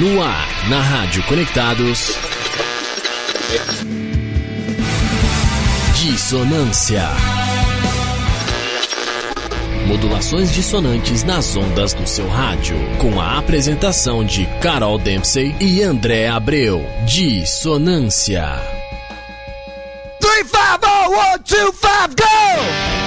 No ar, na Rádio Conectados. Dissonância. Modulações dissonantes nas ondas do seu rádio. Com a apresentação de Carol Dempsey e André Abreu. Dissonância. 3, 5, 0, 1, 2, 5, go!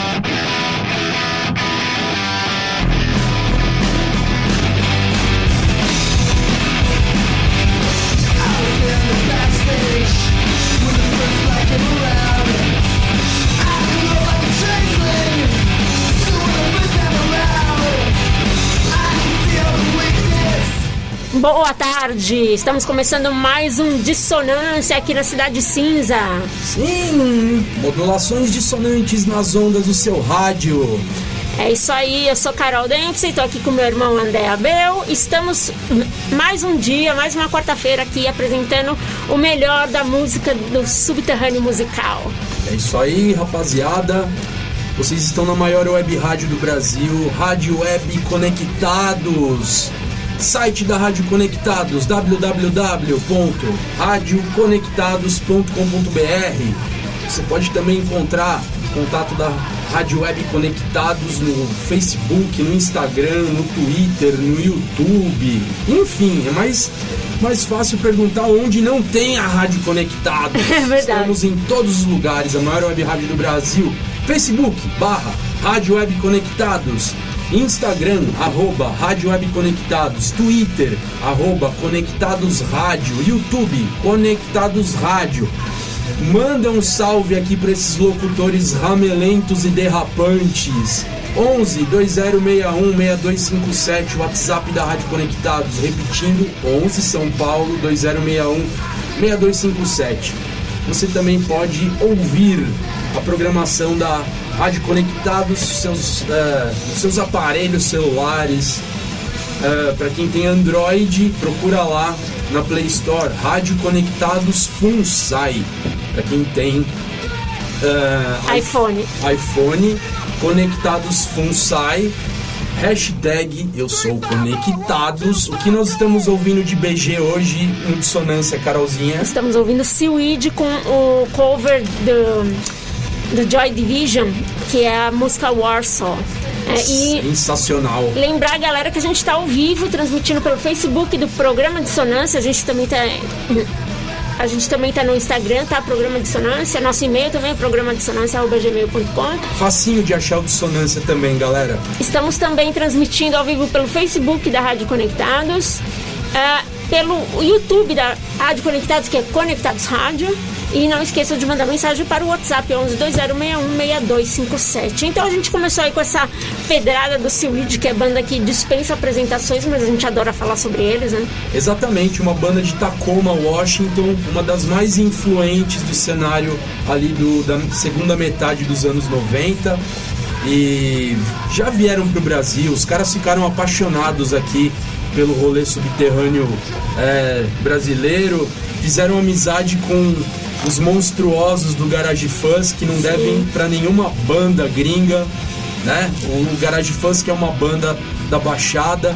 Boa tarde, estamos começando mais um Dissonância aqui na Cidade Cinza. Sim, modulações dissonantes nas ondas do seu rádio. É isso aí, eu sou Carol Dempsey, tô aqui com meu irmão André Abel. Estamos mais um dia, mais uma quarta-feira aqui apresentando o melhor da música do subterrâneo musical. É isso aí, rapaziada. Vocês estão na maior web rádio do Brasil, Rádio Web Conectados. Site da Rádio Conectados, www.radioconectados.com.br. Você pode também encontrar contato da Rádio Web Conectados no Facebook, no Instagram, no Twitter, no YouTube. Enfim, é mais, mais fácil perguntar onde não tem a Rádio Conectados. É verdade. Estamos em todos os lugares, a maior web rádio do Brasil. Facebook, barra Rádio Web Conectados. Instagram, arroba Rádio Web Conectados, Twitter, arroba Conectados Rádio, YouTube, Conectados Rádio. Manda um salve aqui para esses locutores ramelentos e derrapantes. 11 2061 6257, WhatsApp da Rádio Conectados. Repetindo, 11 São Paulo 2061 6257. Você também pode ouvir a programação da Rádio Conectados, seus, uh, seus aparelhos celulares. Uh, para quem tem Android, procura lá na Play Store Rádio Conectados Funsai. Para quem tem uh, iPhone. iPhone, Conectados Funsai. Hashtag Eu Sou Conectados. O que nós estamos ouvindo de BG hoje em dissonância, Carolzinha? Estamos ouvindo Seaweed com o cover do, do Joy Division, que é a música Warsaw. É, e Sensacional. lembrar, galera, que a gente está ao vivo, transmitindo pelo Facebook do programa Dissonância. A gente também tá. A gente também tá no Instagram, tá? Programa Dissonância. Nosso e-mail também é programadissonância.gmail.com. Facinho de achar o dissonância também, galera. Estamos também transmitindo ao vivo pelo Facebook da Rádio Conectados, ah, pelo YouTube da Rádio Conectados, que é Conectados Rádio. E não esqueça de mandar mensagem para o WhatsApp 11 2061 Então a gente começou aí com essa pedrada do Seaweed, que é banda que dispensa apresentações, mas a gente adora falar sobre eles, né? Exatamente, uma banda de Tacoma, Washington, uma das mais influentes do cenário ali do, da segunda metade dos anos 90. E já vieram pro Brasil, os caras ficaram apaixonados aqui pelo rolê subterrâneo é, brasileiro, fizeram amizade com os monstruosos do Garage Fuzz, que não devem pra nenhuma banda gringa, né? O Garage Fuzz que é uma banda da Baixada.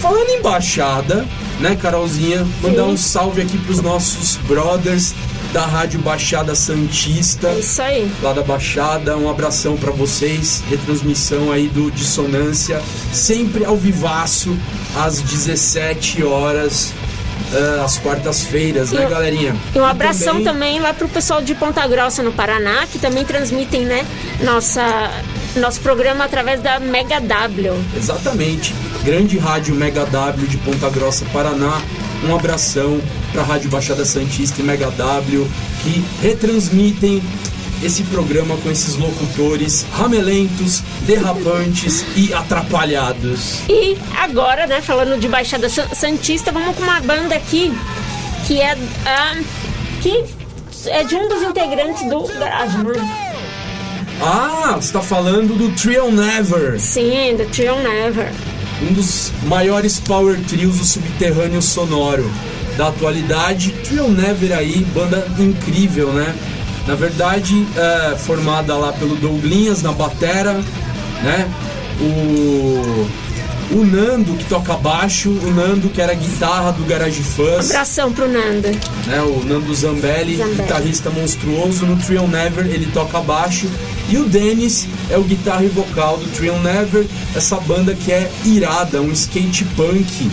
Falando em Baixada, né, Carolzinha? Mandar Sim. um salve aqui pros nossos brothers da Rádio Baixada Santista É isso aí. lá da Baixada. Um abração pra vocês. Retransmissão aí do Dissonância, sempre ao vivaço, às 17 horas, ah, às quartas-feiras, né, E galerinha? E um abração também- também lá pro pessoal de Ponta Grossa, no Paraná, que também transmitem, né, nossa, nosso programa através da Mega W. Exatamente. Grande rádio Mega W de Ponta Grossa, Paraná. Um abração pra Rádio Baixada Santista e Mega W que retransmitem esse programa com esses locutores ramelentos, derrapantes e atrapalhados. E agora, né, falando de Baixada San- Santista, vamos com uma banda aqui que é ah, que é de um dos integrantes do Garage, né? Ah, você tá falando do Trio Never, Sim, do Trio Never. um dos maiores power trios do subterrâneo sonoro da atualidade. Trio Never aí, banda incrível, né? Na verdade, é formada lá pelo Douglinhas na batera, né? O o Nando, que toca baixo, o Nando, que era guitarra do Garage Fuzz, Abração pro Nando. né, o Nando Zambelli, Zambelli. guitarrista monstruoso. No Trial Never ele toca baixo. E o Dennis é o guitarra e vocal do Trial Never, essa banda que é irada, um skate punk,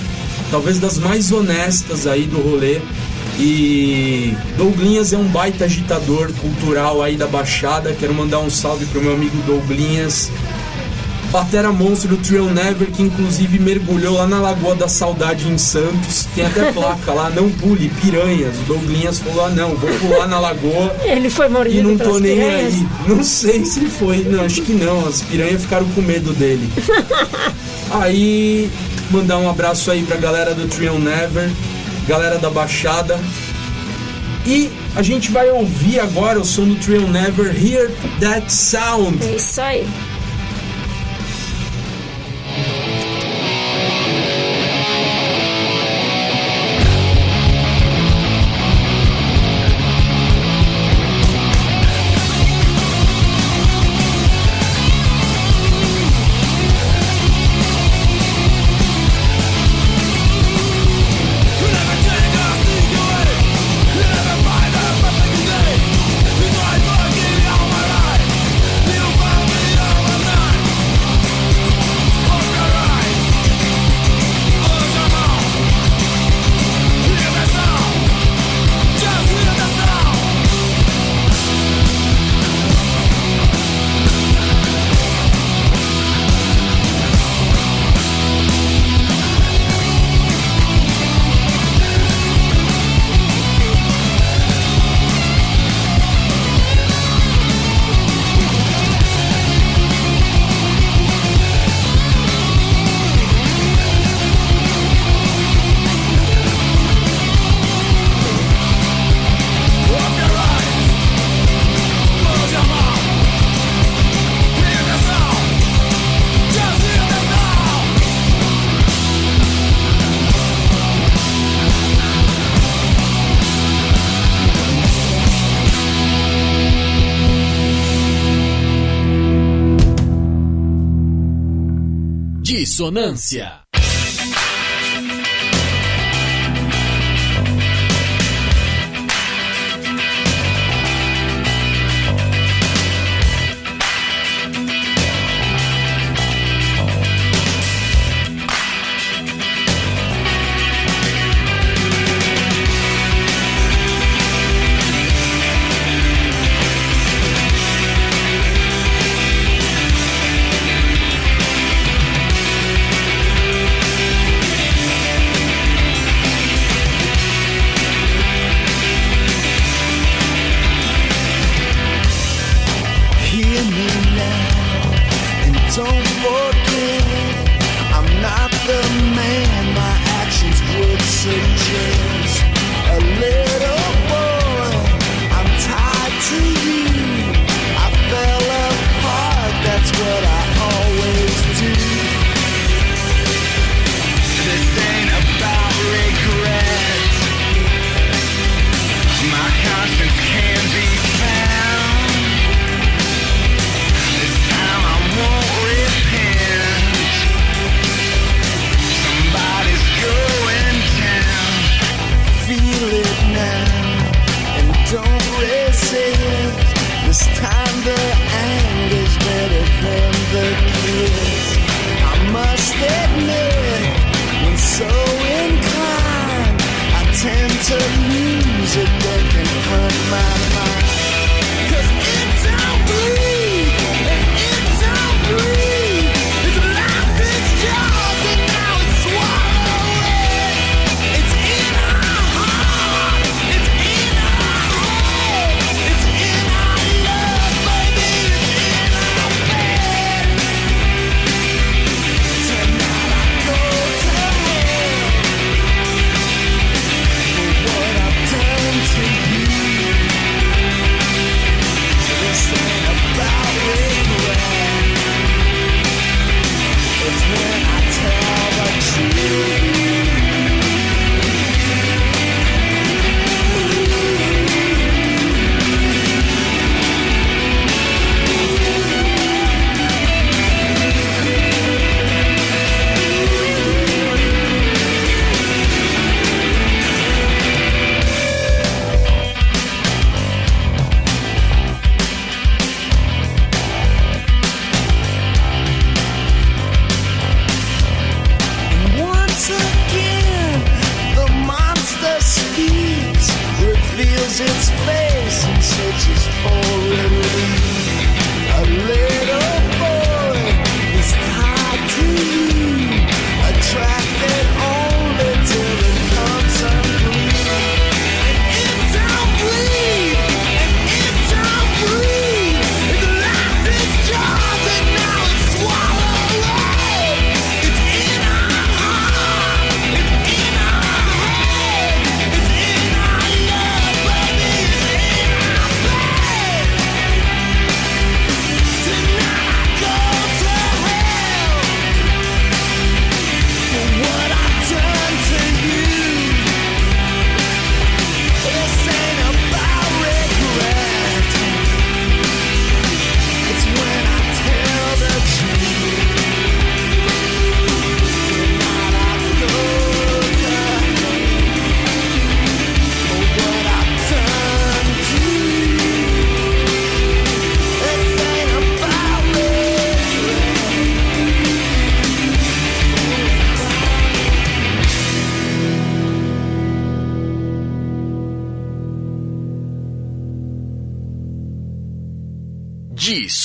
talvez das mais honestas aí do rolê. E Douglinhas é um baita agitador cultural aí da Baixada. Quero mandar um salve pro meu amigo Douglinhas. Batera monstro do Trail Never, que inclusive mergulhou lá na Lagoa da Saudade em Santos. Tem até placa lá, não pule, piranhas. O Douglinhas falou: ah, não, vou pular na lagoa Ele foi e mordido não tô nem piranhas. aí. Não sei se foi, não, acho que não. As piranhas ficaram com medo dele. aí, mandar um abraço aí pra galera do Trail Never, galera da Baixada. E a gente vai ouvir agora o som do Trail Never, Hear That Sound. É isso aí. Dissonância.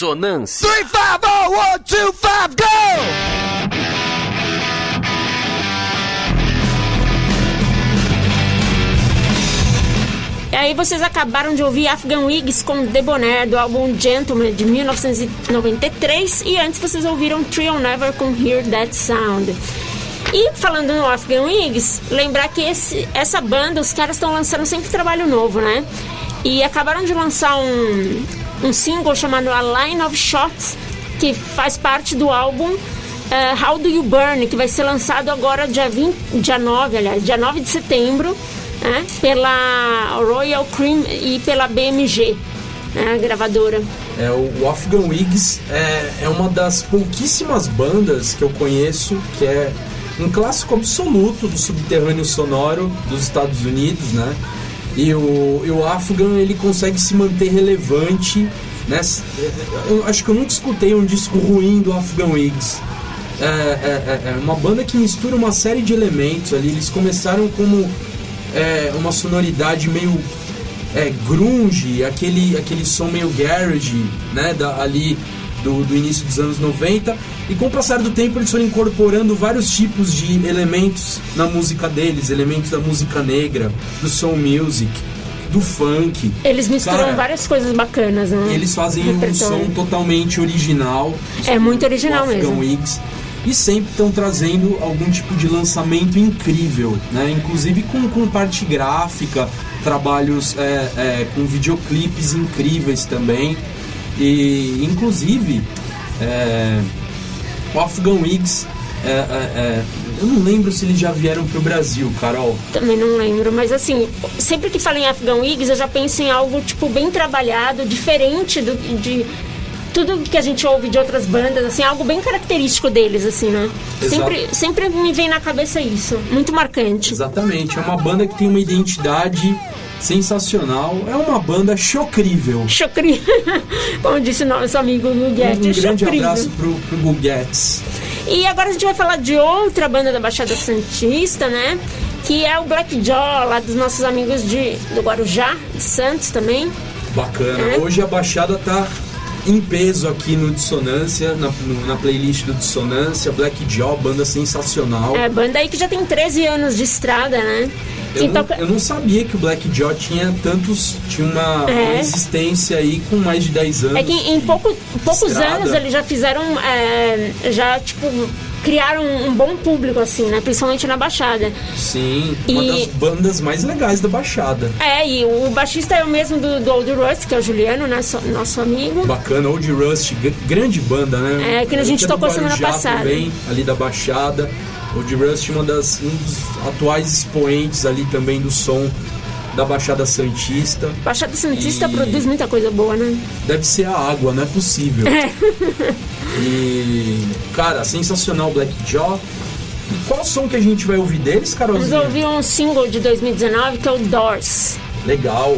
Dissonância. Three, five, oh, one, two, five, go! E aí vocês acabaram de ouvir Afghan Wigs com Debonair do álbum Gentleman de 1993 e antes vocês ouviram Trio Never com Hear That Sound. E falando no Afghan Wigs, lembrar que esse, essa banda, os caras estão lançando sempre trabalho novo, né? E acabaram de lançar um, um single chamado A Line of Shots, que faz parte do álbum eh, How Do You Burn, que vai ser lançado agora dia, 20, dia 9, aliás, dia 9 de setembro, né? pela Royal Cream e pela BMG, né? gravadora. É, o Afghan Wigs é, é uma das pouquíssimas bandas que eu conheço que é um clássico absoluto do subterrâneo sonoro dos Estados Unidos, né? E o, e o Afghan ele consegue se manter relevante, né? Eu acho que eu nunca escutei um disco ruim do Afghan Wigs. É, é, é- é uma banda que mistura uma série de elementos ali. Eles começaram como é, uma sonoridade meio é, grunge, aquele, aquele som meio garage, né, da, ali do, do início dos anos 90. E com o passar do tempo eles foram incorporando vários tipos de elementos na música deles, elementos da música negra, do soul music, do funk. Eles misturam Cara, várias coisas bacanas, né? Eles fazem um som totalmente original. É muito original mesmo. Wigs. E sempre estão trazendo algum tipo de lançamento incrível, né? Inclusive com, com parte gráfica, trabalhos é, é, com videoclipes incríveis também. E inclusive é, o Afghan Wigs, é, é, é, eu não lembro se eles já vieram pro Brasil, Carol. Também não lembro, mas assim, sempre que falo em Afghan Wigs, eu já penso em algo, tipo, bem trabalhado, diferente do, de tudo que a gente ouve de outras bandas, assim, algo bem característico deles, assim, né? Exato. Sempre, sempre me vem na cabeça isso, muito marcante. Exatamente, é uma banda que tem uma identidade sensacional, é uma banda chocrível. Chocri, como disse o nosso amigo Guguete, Um grande chocrível. abraço pro, pro Guguetes. E agora a gente vai falar de outra banda da Baixada Santista, né? Que é o Black Jaw, lá dos nossos amigos de, do Guarujá, de Santos também. Bacana. É. Hoje a Baixada tá em peso aqui no Dissonância, na, no- na playlist do Dissonância. Black Jaw, banda sensacional. É, banda aí que já tem 13 anos de estrada, né? Eu, não, toca- eu não sabia que o Black Jaw tinha tantos. tinha uma, É. uma existência aí com mais de 10 anos. É que em pouco, poucos estrada. anos eles já fizeram, é, já, tipo, criaram um bom público, assim, né? Principalmente na Baixada. Sim, uma E- das bandas mais legais da Baixada. É, e o baixista é o mesmo do, do Old Rust, que é o Juliano, né? so- nosso amigo. Bacana, Old Rust, gr- grande banda, né? É, que a gente é tocou semana passada. Também, ali da Baixada. Old Rust, uma das, um dos atuais expoentes ali também do som da Baixada Santista. Baixada Santista E- produz muita coisa boa, né? Deve ser a água, não é possível. e, cara, sensacional Black Jaw. E qual som que a gente vai ouvir deles, Vamos Carolzinha? ouvir um single de 2019 que é o Doors. Legal.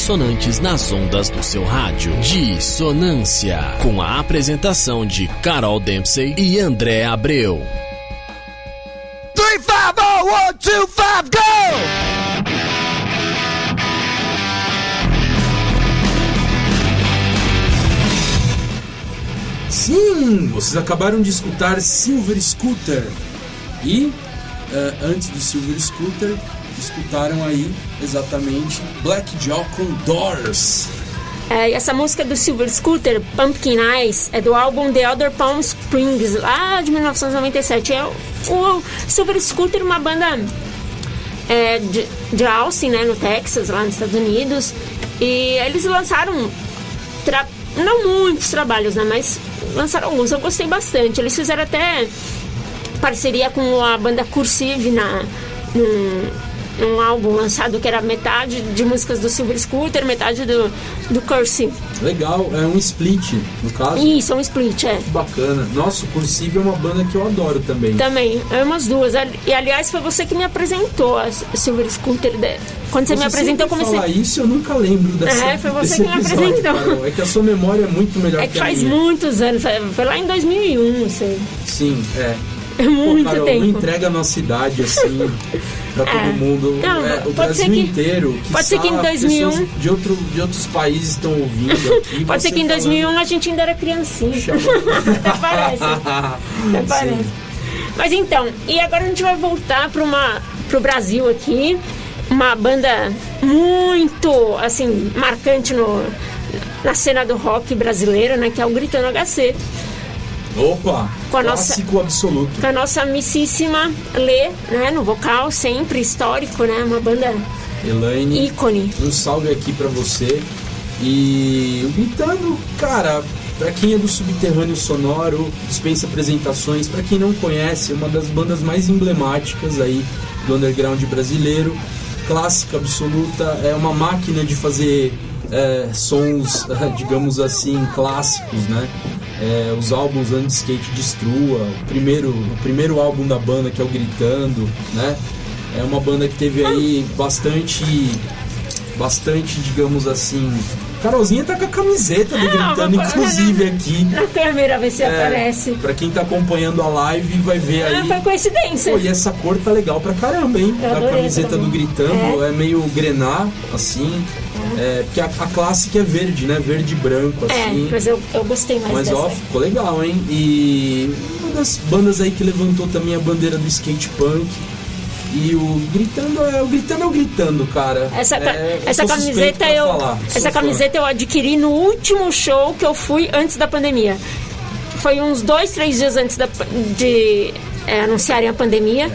Dissonantes nas ondas do seu rádio. Dissonância, com a apresentação de Carol Dempsey e André Abreu. 350 go! Sim, vocês acabaram de escutar Silver Scooter. E eh, antes do Silver Scooter, escutaram aí exatamente Black Jaw com Doors. É, essa música do Silver Scooter, Pumpkin Eyes, é do álbum The Other Palm Springs, lá de 1997. É o, Silver Scooter, uma banda é, de, de Austin, né, no Texas, lá nos Estados Unidos. E eles lançaram, tra- não muitos trabalhos, né, mas lançaram alguns. Eu gostei bastante. Eles fizeram até parceria com a banda Cursive na, num álbum lançado que era metade de músicas do Silver Scooter, metade do, do Cursive. Legal, é um split, no caso. Isso, é um split, é. Bacana. Nossa, o Cursive é uma banda que eu adoro também. Também, é umas duas. E aliás, foi você que me apresentou a Silver Scooter. de- Quando você, me apresentou, comecei. falar isso, eu nunca lembro dessa É, foi você que me apresentou. Carol. É que a sua memória é muito melhor É que que a faz minha. muitos anos, foi lá em 2001, isso aí. Sim, é. É Pô, muito Carol, tempo. não entrega a nossa idade assim pra todo É. mundo. É, o Brasil que- inteiro. pode ser que em quiçá 2001 pessoas de, outro, de outros países estão ouvindo aqui. Pode ser que em falando- 2001 a gente ainda era criancinha. Até parece. Até parece. Mas então, e agora a gente vai voltar para uma pro Brasil aqui, uma banda muito assim marcante no na cena do rock brasileiro, né, que é o Gritando HC, Opa! Com a nossa- clássico absoluto. com a nossa amicíssima Lê, né, no vocal, sempre histórico, né, uma banda Elaine, ícone. um salve aqui pra você. E o Gritando, cara, pra quem é do subterrâneo sonoro, dispensa apresentações. Pra quem não conhece, é uma das bandas mais emblemáticas aí do underground brasileiro. Clássica absoluta, é uma máquina de fazer é, sons, digamos assim, clássicos, né? É, os álbuns Andy Skate Destrua, o primeiro, o primeiro álbum da banda que é o Gritando, né? É uma banda que teve aí bastante bastante, digamos assim. Carolzinha tá com a camiseta do Ah, Gritando, mas- inclusive aqui. Na câmera, ver se É, aparece. Pra quem tá acompanhando a live, vai ver Ah, aí. foi coincidência. Pô, e essa cor tá legal pra caramba, hein? Eu adorei camiseta do Gritando, é, meio grená, assim. É, porque a, a clássica é verde, né? Verde e branco, É, assim. mas eu, eu gostei mais Mas dessa. ó, ficou legal, hein? E uma das bandas aí que levantou também a bandeira do skate punk. E o Gritando é o Gritando é o Gritando, cara. Essa, É, essa camiseta eu falar, essa fã. camiseta eu adquiri no último show que eu fui antes da pandemia. Foi uns dois, três dias antes da, de é, anunciarem a pandemia.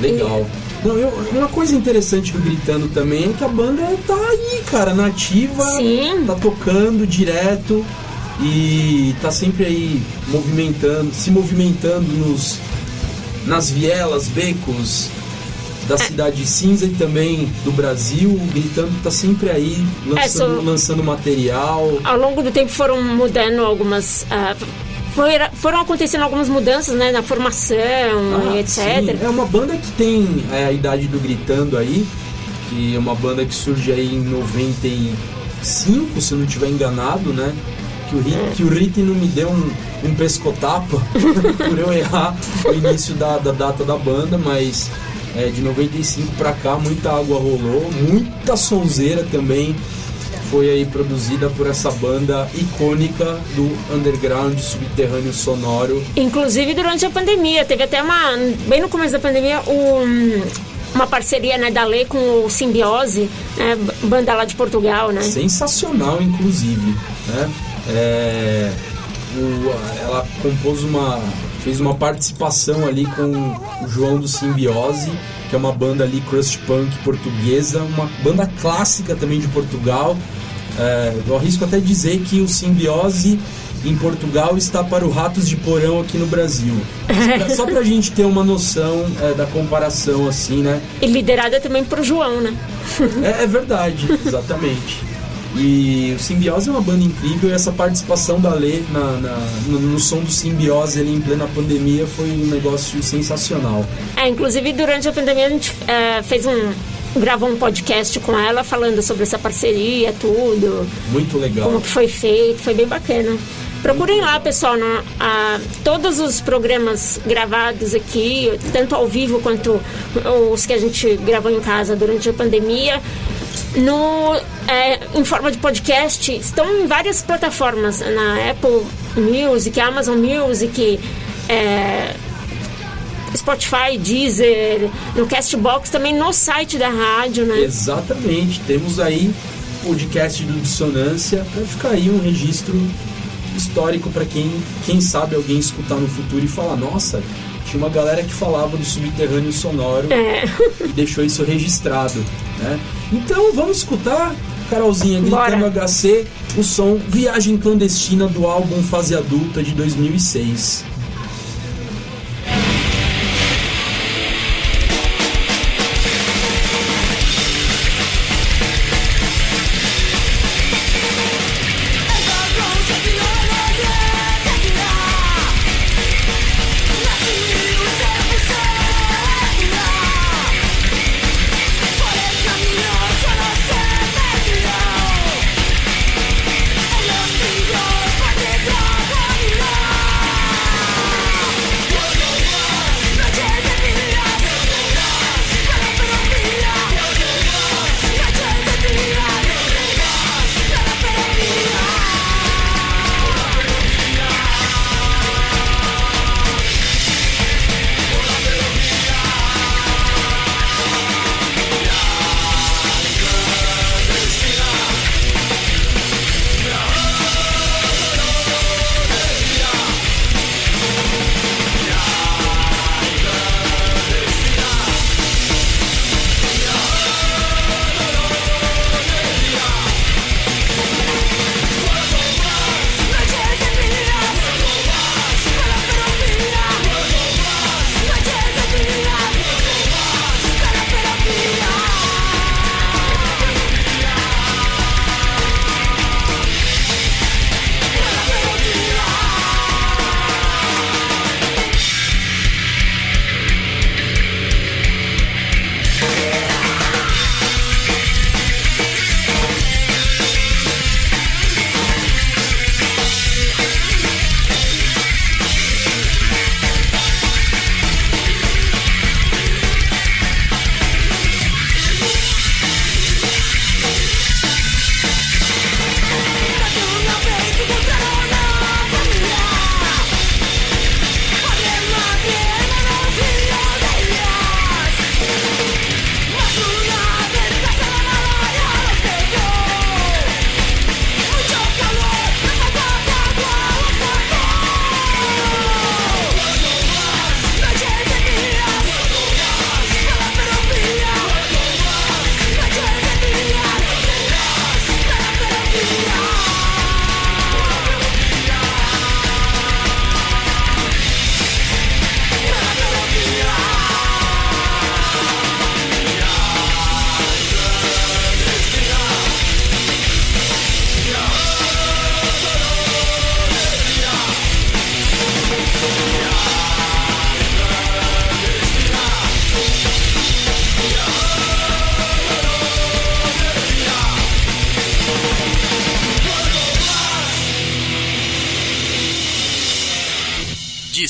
Legal. Não, eu- uma coisa interessante do Gritando também é que a banda tá aí, cara, nativa. Sim. Tá tocando direto e tá sempre aí movimentando, se movimentando nos nas vielas, becos da cidade cinza e também do Brasil. O Gritando tá sempre aí lançando, É, lançando material. Ao longo do tempo foram mudando algumas. ah, foi- foram acontecendo algumas mudanças né, na formação Ah, e etc. sim. É uma banda que tem é, a idade do Gritando aí, que é uma banda que surge aí em 95, se não estiver enganado, né? Que o, Rit, É. que o Rit não me deu um, um pescotapa por eu errar o início da, da data da banda, mas é, de 95 pra cá muita água rolou, muita sonzeira também foi aí produzida por essa banda icônica do underground subterrâneo sonoro Inclusive durante a pandemia, teve até uma. Bem no começo da pandemia, um- uma parceria né, da Lei com o Simbiose, né, banda lá de Portugal, né? sensacional, inclusive. Né? É, o- ela compôs uma. fez uma participação ali com o João do Simbiose, que é uma banda ali crust punk portuguesa, uma banda clássica também de Portugal. É, eu arrisco até dizer que o Simbiose em Portugal está para o Ratos de Porão aqui no Brasil. Só pra gente ter uma noção é, da comparação, assim, né? E liderada também pro João, né? É, é verdade, exatamente. E o Simbiose é uma banda incrível e essa participação da Lê na, na- no, no som do Simbiose ali em plena pandemia foi um negócio sensacional. É, inclusive durante a pandemia a gente é, fez um, gravou um podcast com ela falando sobre essa parceria, tudo, Muito legal. como que foi feito, foi bem bacana. Procurem lá, pessoal, na- a- todos os programas gravados aqui, tanto ao vivo quanto os que a gente gravou em casa durante a pandemia, no, é, em forma de podcast, estão em várias plataformas, na Apple Music, Amazon Music, é, Spotify, Deezer, no Castbox, também no site da rádio, né? Exatamente. Temos aí podcast do Dissonância para ficar aí um registro histórico para quem, quem sabe alguém escutar no futuro e falar, nossa, tinha uma galera que falava do subterrâneo sonoro É. e deixou isso registrado, né? Então vamos escutar, Carolzinha, Bora. gritando HC, o som Viagem Clandestina do álbum Fase Adulta de 2006.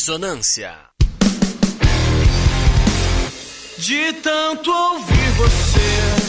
Dissonância. De tanto ouvir você,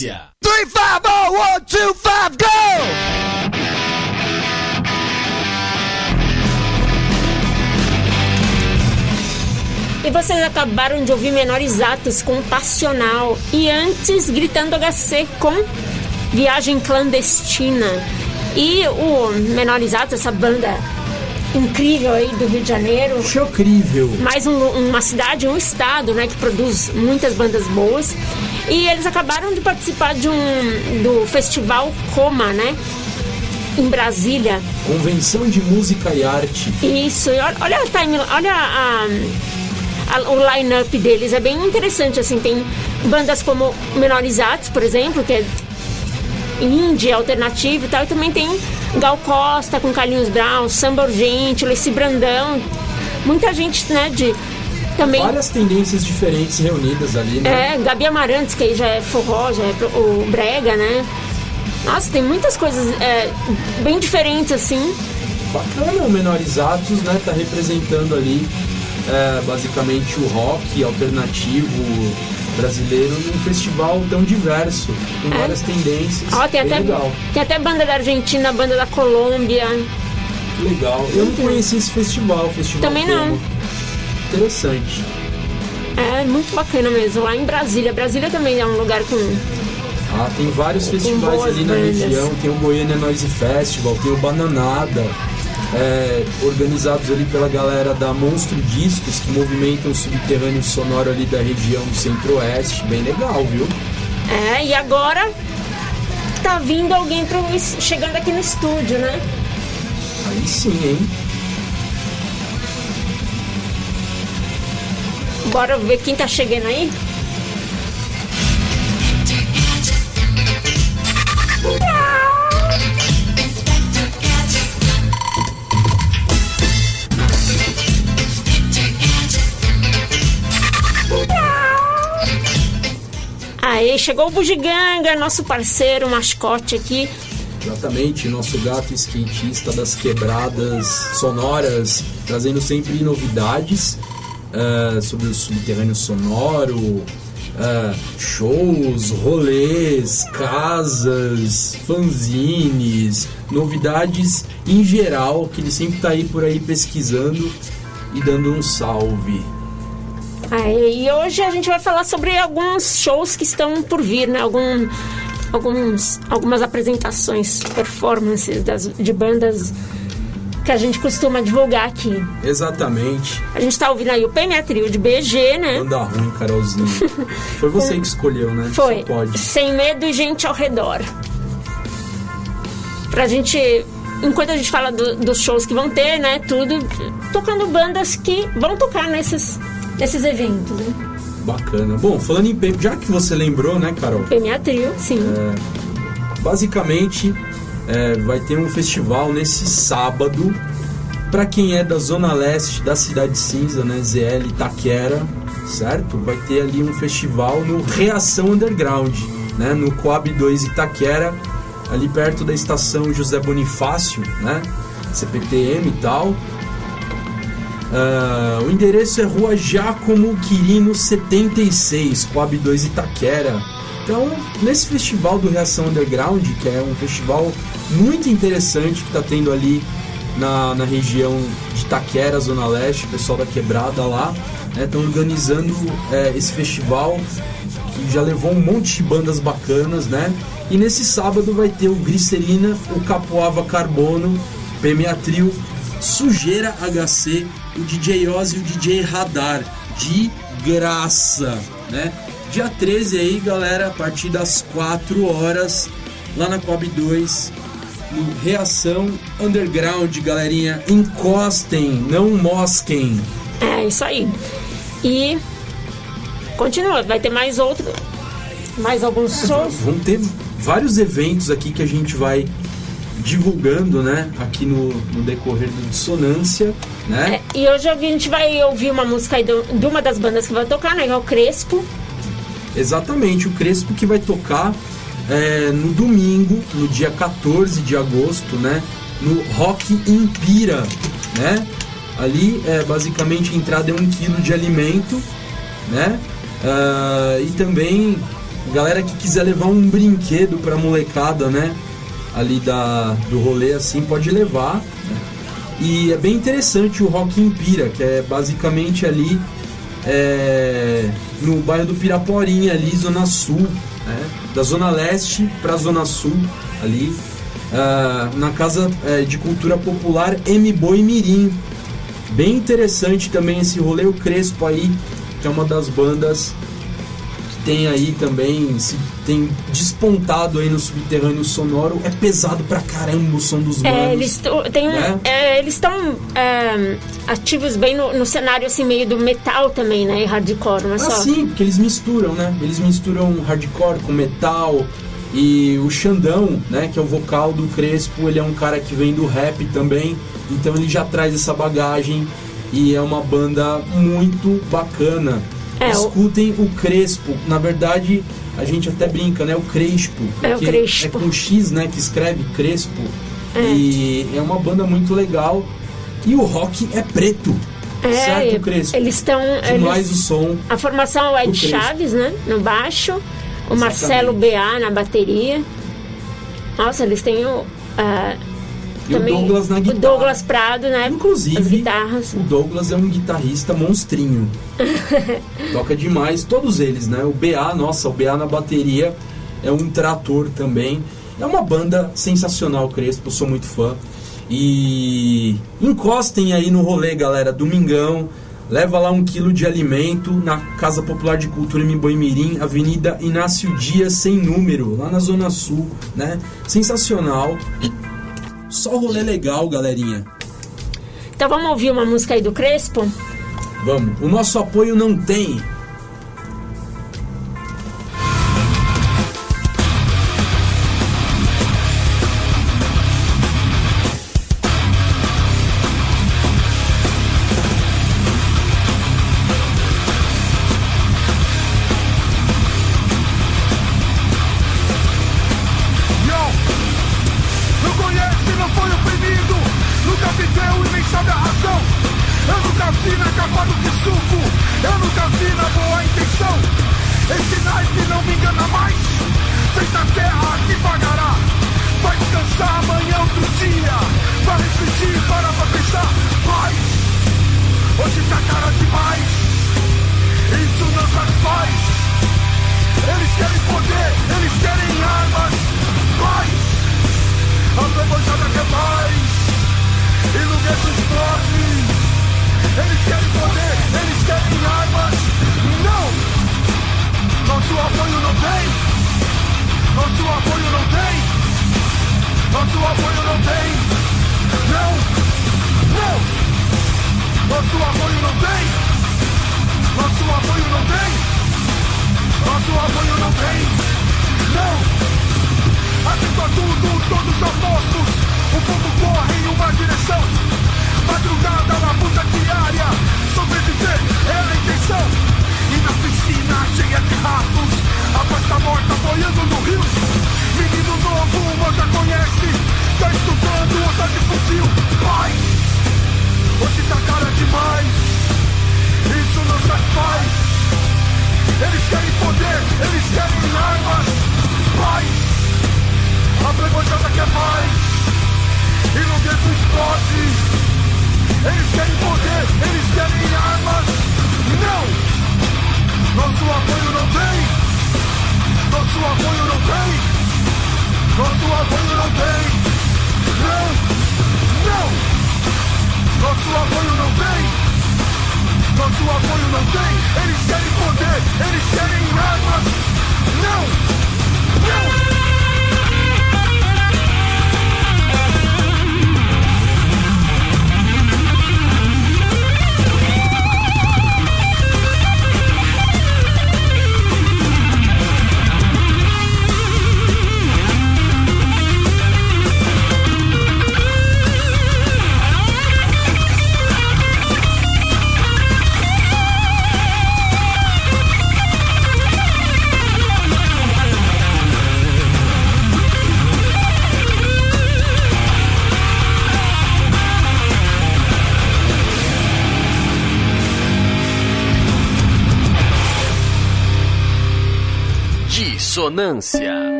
Dissonância. Three, five, oh, one, two, five, go! E vocês acabaram de ouvir Menores Atos com Passional. E antes, Gritando HC com Viagem Clandestina. E o Menores Atos, essa banda incrível aí do Rio de Janeiro. Chocrível. mais um- uma cidade, um estado, né, que produz muitas bandas boas. E eles acabaram de participar de um do festival Coma, né, em Brasília. Convenção de Música e Arte. Isso. E olha, olha a time, olha a, a- o line-up deles é bem interessante assim. Tem bandas como Menores Atos, por exemplo, que é indie, alternativo e tal. E também tem Gal Costa com Carlinhos Brown, Samba Urgente, Leci Brandão. Muita gente, né, de também Várias tendências diferentes reunidas ali, né? É, Gabi Amarantes, que aí já é forró, já é o brega, né? Nossa, tem muitas coisas é, bem diferentes, assim. Bacana o Menores Atos, né? Tá representando ali é, basicamente o rock alternativo brasileiro num festival tão diverso, com É. várias tendências. Ó, tem até, legal. tem até banda da Argentina, banda da Colômbia. Legal. Eu não conheci esse festival, festival Também não. Interessante. É muito bacana mesmo, lá em Brasília. Brasília também é um lugar com. Ah, tem vários festivais ali na bandas. região, tem o Goiânia Noise Festival, tem o Bananada, é, organizados ali pela galera da Monstro Discos, que movimentam o subterrâneo sonoro ali da região do Centro-Oeste, bem legal, viu? É, e agora tá vindo alguém pro, chegando aqui no estúdio, né? Aí sim, hein? Bora ver quem tá chegando aí? Aí chegou o Bugiganga, nosso parceiro, mascote aqui. Exatamente, nosso gato skatista das quebradas sonoras, trazendo sempre novidades eh, sobre o subterrâneo sonoro, eh, shows, rolês, casas, fanzines, novidades em geral, que ele sempre tá aí por aí pesquisando e dando um salve. Aí, e hoje a gente vai falar sobre alguns shows que estão por vir, né? Algum, alguns, algumas apresentações, performances das, de bandas que a gente costuma divulgar aqui. Exatamente. A gente tá ouvindo aí o PMA Trio de BG, né? Banda ruim, Carolzinho. Foi você que escolheu, né? Foi. Só pode. Sem medo e gente ao redor. Pra gente. Enquanto a gente fala do- dos shows que vão ter, né? Tudo. Tocando bandas que vão tocar nesses, desses eventos. Né? Bacana. Bom, falando em PM, já que você lembrou, né, Carol? PMA Trio, sim. Basicamente, é, vai ter um festival nesse sábado. Para quem é da zona leste da cidade cinza, né, ZL Itaquera, certo? Vai ter ali um festival no Reação Underground, né, no Coab 2 Itaquera, ali perto da estação José Bonifácio, né, CPTM e tal. Ah, o endereço é Rua Giacomo Quirino 76, Coab 2 Itaquera. Então, nesse festival do Reação Underground, que é um festival muito interessante que está tendo ali na, na região de Itaquera, Zona Leste, o pessoal da Quebrada lá, estão organizando é, esse festival que já levou um monte de bandas bacanas, né? E nesse sábado vai ter o Glicerina, o Capoava Carbono, PMA Trio, Sujeira HC, o DJ Oz e o DJ Radar. De graça, né? Dia 13 aí, galera, a partir das 4 horas, lá na Coab 2, no Reação Underground, galerinha. Encostem, não mosquem. É isso aí. E continua, vai ter mais outro, mais alguns shows. Vão ter vários eventos aqui que a gente vai divulgando, né? Aqui no, no decorrer do Dissonância, né? É, e hoje a gente vai ouvir uma música aí do- de uma das bandas que vai tocar, né? Que é o Crespo. Exatamente, o Crespo que vai tocar é, no domingo, no dia 14 de agosto, né? No Rock Impira, né? Ali, é, basicamente, a entrada é um quilo de alimento, né? Ah, e também, galera que quiser levar um brinquedo pra molecada, né? Ali da, do rolê, assim, pode levar. né? E é bem interessante o Rock Impira, que é basicamente ali é, no bairro do Piraporinha, ali, Zona Sul, né? da Zona Leste para Zona Sul, ali, ah, na Casa eh, de Cultura Popular M. Boi Mirim. Bem interessante também esse rolê, o Crespo aí, que é uma das bandas tem aí também, se tem despontado aí no subterrâneo sonoro. É pesado pra caramba o som dos manos. É, eles to- tem um- né? é, eles estão é, ativos bem no, no cenário assim meio do metal também, né? E hardcore, não é Ah, só. sim, porque eles misturam, né? Eles misturam hardcore com metal. E o Xandão, né, que é o vocal do Crespo, ele é um cara que vem do rap também. Então ele já traz essa bagagem e é uma banda muito bacana. É, Escutem o Crespo. Na verdade, a gente até brinca, né? O Crespo. É, o Crespo. É com X, né? Que escreve Crespo. E é uma banda muito legal. E o rock é preto. É, certo, Crespo? eles estão. Demais o som. A formação é o Ed. Chaves, né? No baixo. O Exatamente. Marcelo BA na bateria. Nossa, eles têm o. ah, E o Douglas na O guitarra. Douglas Prado, né? Inclusive, guitarras. o Douglas é um guitarrista monstrinho. Toca demais, todos eles, né? O BA, nossa, o BA na bateria é um trator também. É uma banda sensacional, Crespo, sou muito fã. E encostem aí no rolê, galera, domingão. Leva lá um quilo de alimento na Casa Popular de Cultura em Boimirim, Avenida Inácio Dias, sem número, lá na Zona Sul, né? Sensacional. Só rolê legal, galerinha. Então vamos ouvir uma música aí do Crespo? Vamos. O nosso apoio não tem. Dissonância.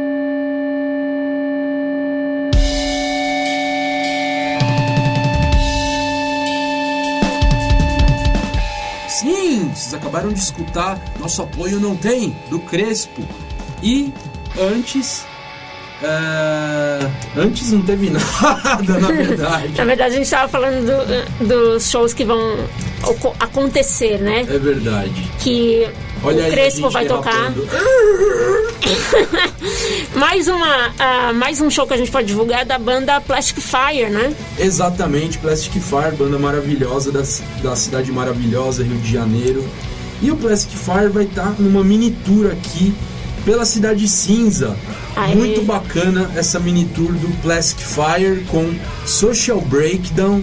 Sim, vocês acabaram de escutar Nosso Apoio Não Tem, do Crespo. E antes. é, Antes não teve nada, na verdade. Na verdade, a gente estava falando do- dos shows que vão acontecer, né? É verdade. Que Olha o Crespo vai tocar. Mais, uma, ah, mais um show que a gente pode divulgar é da banda Plastic Fire, né? Exatamente, Plastic Fire, banda maravilhosa da, da cidade maravilhosa, Rio de Janeiro. E o Plastic Fire vai estar numa mini tour aqui pela Cidade Cinza. Aê. Muito bacana essa mini tour do Plastic Fire com Social Breakdown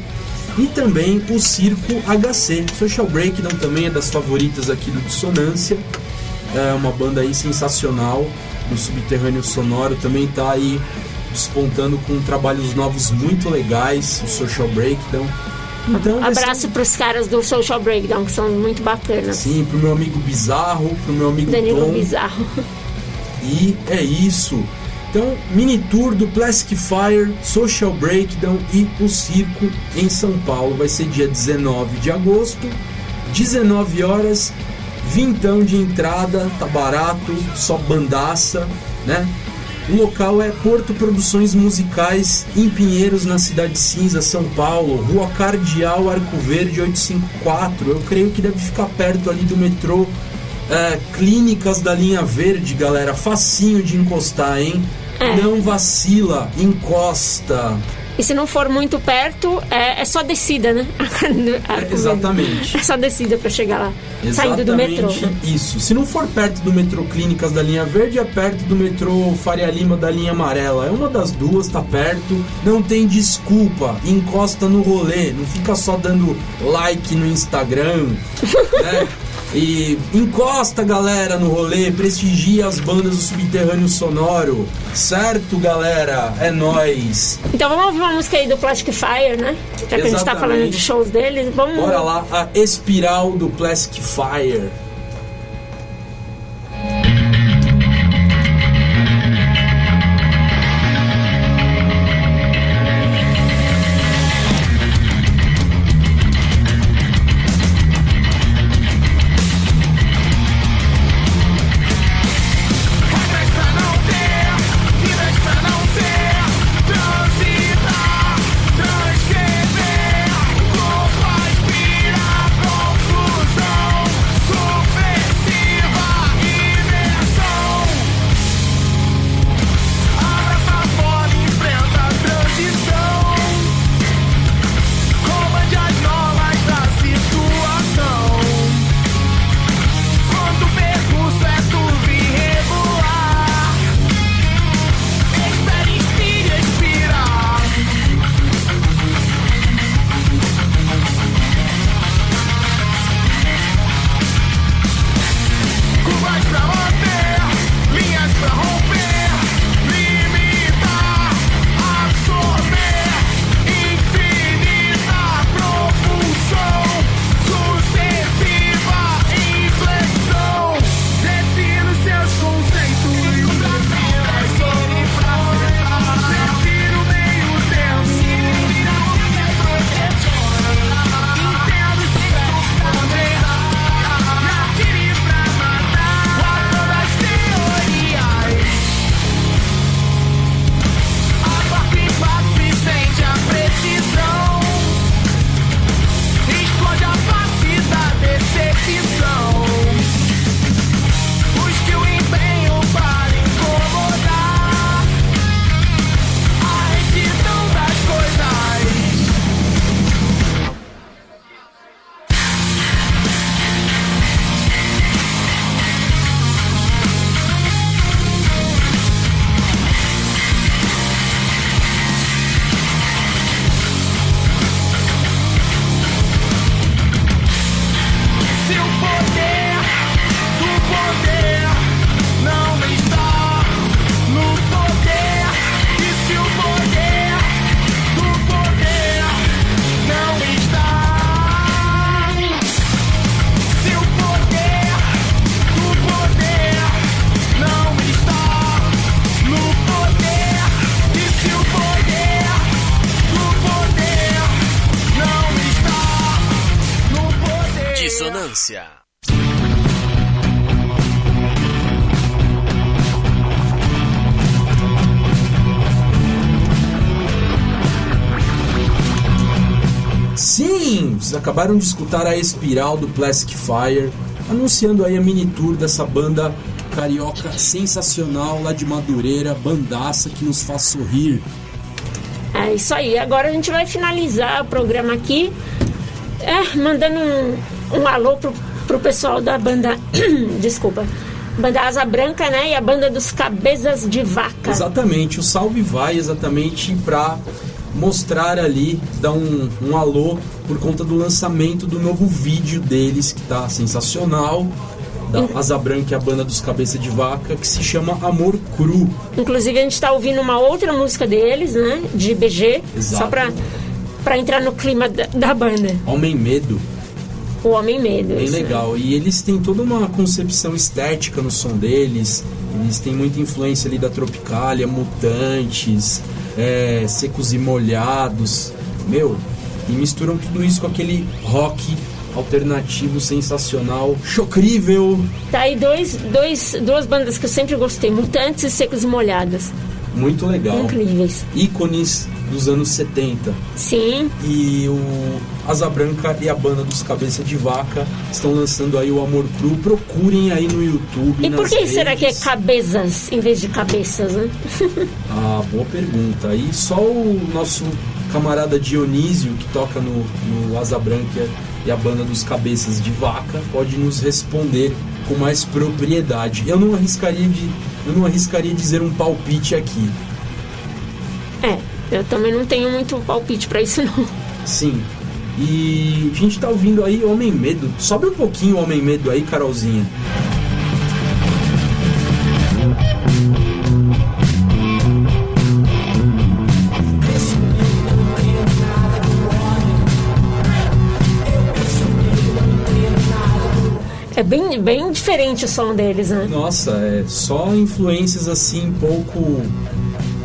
e também o Circo HC. Social Breakdown também é das favoritas aqui do Dissonância. É uma banda aí sensacional no subterrâneo sonoro, também tá aí despontando com trabalhos novos muito legais, o Social Breakdown. Então, vai ser- Abraço pros caras do Social Breakdown, que são muito bacanas. Sim, pro meu amigo Bizarro, pro meu amigo Danilo Tom. Bizarro. E é isso. Então, mini tour do Plastic Fire, Social Breakdown e o Circo em São Paulo. Vai ser dia 19 de agosto, 19 horas, vintão de entrada, tá barato, só bandaça, né? O local é Porto Produções Musicais em Pinheiros, na Cidade Cinza, São Paulo, Rua Cardeal, Arco Verde 854. Eu creio que deve ficar perto ali do metrô é, Clínicas da Linha Verde, galera. Facinho de encostar, hein? É. Não vacila, encosta. E se não for muito perto, é, é só descida, né? É, exatamente. É só descida pra chegar lá. Saindo do metrô. Exatamente isso. Se não for perto do metrô Clínicas da linha verde, é perto do metrô Faria Lima da linha amarela. É uma das duas, tá perto. Não tem desculpa. Encosta no rolê. Não fica só dando like no Instagram, né? E encosta, galera, no rolê, prestigia as bandas do subterrâneo sonoro. Certo, galera? É nóis. Então vamos ouvir uma música aí do Plastic Fire, né? Já que a gente tá falando de shows deles, vamos. Bora lá, a espiral do Plastic Fire. Sim, vocês acabaram de escutar a Espiral do Plastic Fire, anunciando aí a mini tour dessa banda carioca sensacional lá de Madureira, bandaça que nos faz sorrir. É isso aí. Agora a gente vai finalizar o programa aqui, é, mandando um, um alô pro, pro pessoal da banda. Desculpa. Banda Asa Branca, né? E a banda dos Cabeças de Vaca. Exatamente, o salve vai exatamente para mostrar ali, dar um, um alô por conta do lançamento do novo vídeo deles, que tá sensacional. Da Asa Branca e a banda dos Cabeça de Vaca, que se chama Amor Cru. Inclusive a gente tá ouvindo uma outra música deles, né? De BG. Exato. Só pra, pra entrar no clima da, da banda. Homem Medo. O Homem Medo. Bem isso, né? legal. E eles têm toda uma concepção estética no som deles. Eles têm muita influência ali da Tropicália, Mutantes, é, Secos e Molhados. Meu, e misturam tudo isso com aquele rock alternativo sensacional, chocrível, Tá aí dois, dois, duas bandas que eu sempre gostei: Mutantes e Secos e Molhados. Muito legal. Incríveis. Ícones dos anos 70. Sim. E o Asa Branca e a banda dos Cabeça de Vaca estão lançando aí o Amor Cru. Procurem aí no YouTube. E por que será que é redes. cabeças em vez de cabeças, né? Ah, boa pergunta. E só o nosso camarada Dionísio, que toca no, no Asa Branca e a banda dos Cabeças de Vaca, pode nos responder com mais propriedade. Eu não arriscaria de, eu não arriscaria dizer um palpite aqui. É, eu também não tenho muito palpite pra isso, não. Sim. E a gente tá ouvindo aí Homem Medo. Sobe um pouquinho o Homem Medo aí, Carolzinha. É bem, bem diferente o som deles, né? Nossa, é só influências assim pouco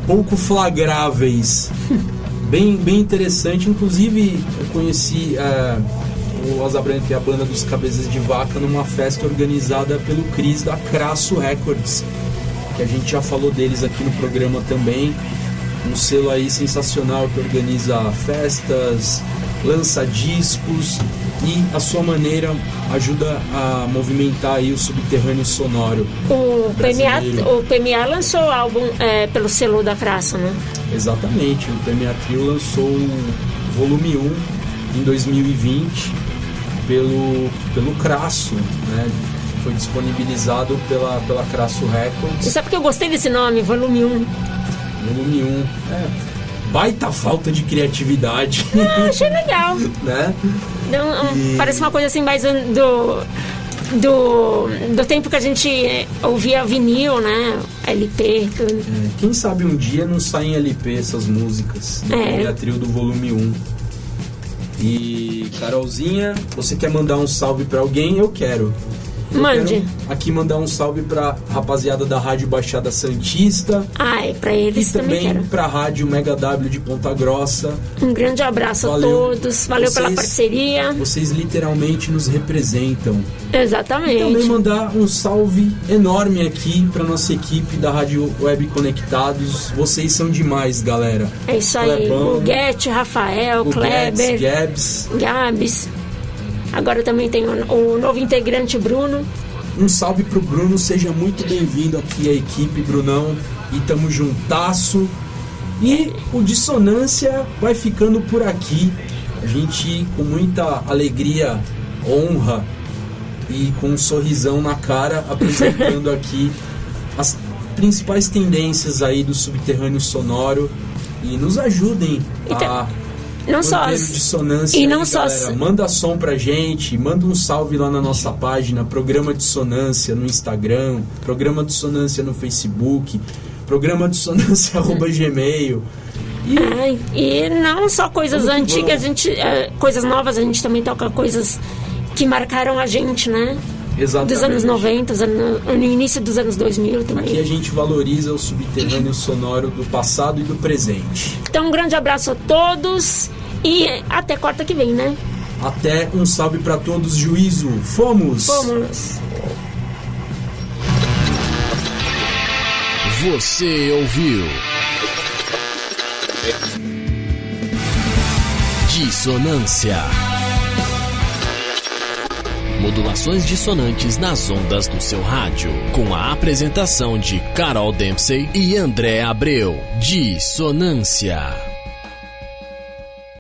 pouco flagráveis. bem, bem interessante. Inclusive, eu conheci ah, o Asa Branca e a banda dos Cabeças de Vaca numa festa organizada pelo Cris da Crasso Records, que a gente já falou deles aqui no programa também. Um selo aí sensacional que organiza festas, lança discos e a sua maneira ajuda a movimentar aí o subterrâneo sonoro. O PMA, o PMA lançou o álbum é, pelo selo da Crasso, né? Exatamente, o PMA Trio lançou o volume 1 em 2020 pelo, pelo Crasso, né? Foi disponibilizado pela, pela Crasso E Records, sabe por que eu gostei desse nome, volume 1? volume 1. É, baita falta de criatividade, Ah, achei legal. né? Não, E- Parece uma coisa assim mais do, do, do tempo que a gente ouvia vinil, né? LP, tudo. É, quem sabe um dia não saem LP essas músicas do É. PMA Trio do volume 1. E Carolzinha, você quer mandar um salve pra alguém? Eu quero. Mande. aqui mandar um salve pra rapaziada da Rádio Baixada Santista Ai, pra e eles também também quero. pra Rádio Mega W de Ponta Grossa. Um grande abraço Valeu. a todos. Valeu pela Vocês- parceria. Vocês literalmente nos representam. E também Exatamente. mandar um salve enorme aqui pra nossa equipe da Rádio Web Conectados. Vocês são demais, galera. É isso aí. Clebão, Guguete, Rafael, o Guedes, Kleber, Gabs. Gabs. Agora também tem o, o novo integrante Bruno. Um salve pro Bruno, seja muito bem-vindo aqui à equipe, Brunão. E tamo juntasso. E o Dissonância vai ficando por aqui. A gente, com muita alegria, honra e com um sorrisão na cara, apresentando aqui as principais tendências aí do subterrâneo sonoro. E nos ajudem Então, a Não só dissonância e aí, não só galera. Manda som pra gente, manda um salve lá na nossa página, Programa Dissonância no Instagram, Programa Dissonância no Facebook, Programa Dissonância arroba gmail. E Ai, e não só coisas antigas, a gente, é, coisas novas, a gente também toca coisas que marcaram a gente, né? Exatamente. Dos anos 90, no início dos anos 2000 também. Aqui a gente valoriza o subterrâneo sonoro do passado e do presente. Então, um grande abraço a todos e até quarta que vem, né? Até um salve para todos, juízo. Fomos! Fomos! Você ouviu? Dissonância modulações dissonantes nas ondas do seu rádio. Com a apresentação de Carol Dempsey e André Abreu. Dissonância.